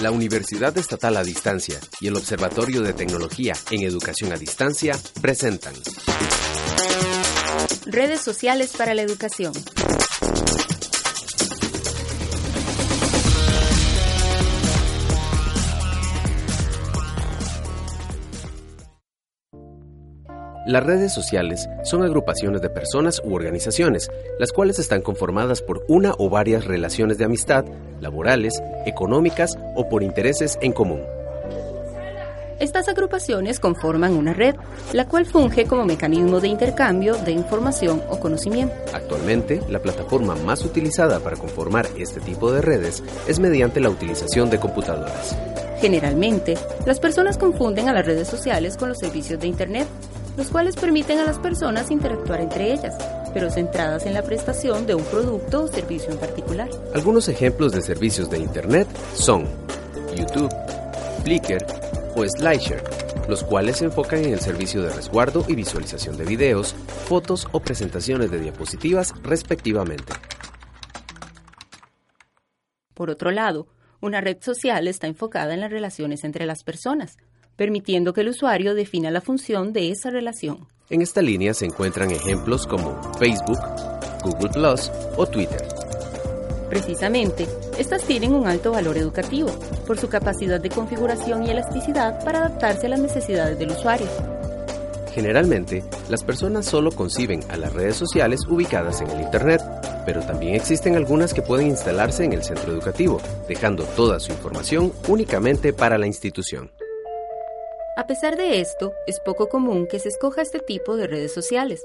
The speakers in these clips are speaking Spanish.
La Universidad Estatal a Distancia y el Observatorio de Tecnología en Educación a Distancia presentan Redes sociales para la educación. Las redes sociales son agrupaciones de personas u organizaciones, las cuales están conformadas por una o varias relaciones de amistad, laborales, económicas o por intereses en común. Estas agrupaciones conforman una red, la cual funge como mecanismo de intercambio de información o conocimiento. Actualmente, la plataforma más utilizada para conformar este tipo de redes es mediante la utilización de computadoras. Generalmente, las personas confunden a las redes sociales con los servicios de Internet, los cuales permiten a las personas interactuar entre ellas, pero centradas en la prestación de un producto o servicio en particular. Algunos ejemplos de servicios de Internet son YouTube, Flickr o SlideShare, los cuales se enfocan en el servicio de resguardo y visualización de videos, fotos o presentaciones de diapositivas respectivamente. Por otro lado, una red social está enfocada en las relaciones entre las personas, permitiendo que el usuario defina la función de esa relación. En esta línea se encuentran ejemplos como Facebook, Google Plus o Twitter. Precisamente, estas tienen un alto valor educativo por su capacidad de configuración y elasticidad para adaptarse a las necesidades del usuario. Generalmente, las personas solo conciben a las redes sociales ubicadas en el Internet, pero también existen algunas que pueden instalarse en el centro educativo, dejando toda su información únicamente para la institución. A pesar de esto, es poco común que se escoja este tipo de redes sociales,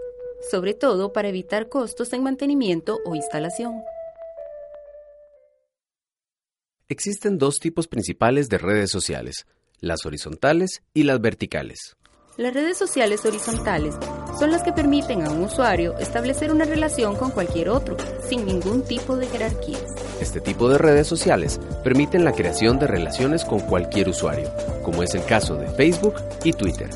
sobre todo para evitar costos en mantenimiento o instalación. Existen dos tipos principales de redes sociales, las horizontales y las verticales. Las redes sociales horizontales son las que permiten a un usuario establecer una relación con cualquier otro, sin ningún tipo de jerarquías. Este tipo de redes sociales permiten la creación de relaciones con cualquier usuario, como es el caso de Facebook y Twitter.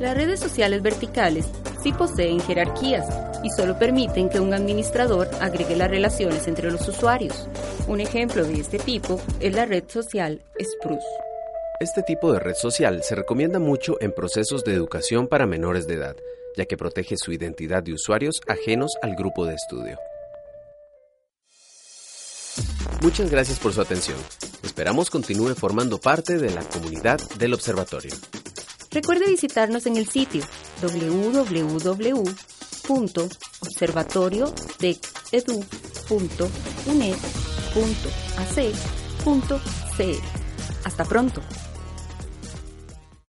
Las redes sociales verticales sí poseen jerarquías y solo permiten que un administrador agregue las relaciones entre los usuarios. Un ejemplo de este tipo es la red social Spruce. Este tipo de red social se recomienda mucho en procesos de educación para menores de edad, ya que protege su identidad de usuarios ajenos al grupo de estudio. Muchas gracias por su atención. Esperamos continúe formando parte de la comunidad del observatorio. Recuerde visitarnos en el sitio www.observatoriotecedu.uned.ac.cr. Hasta pronto.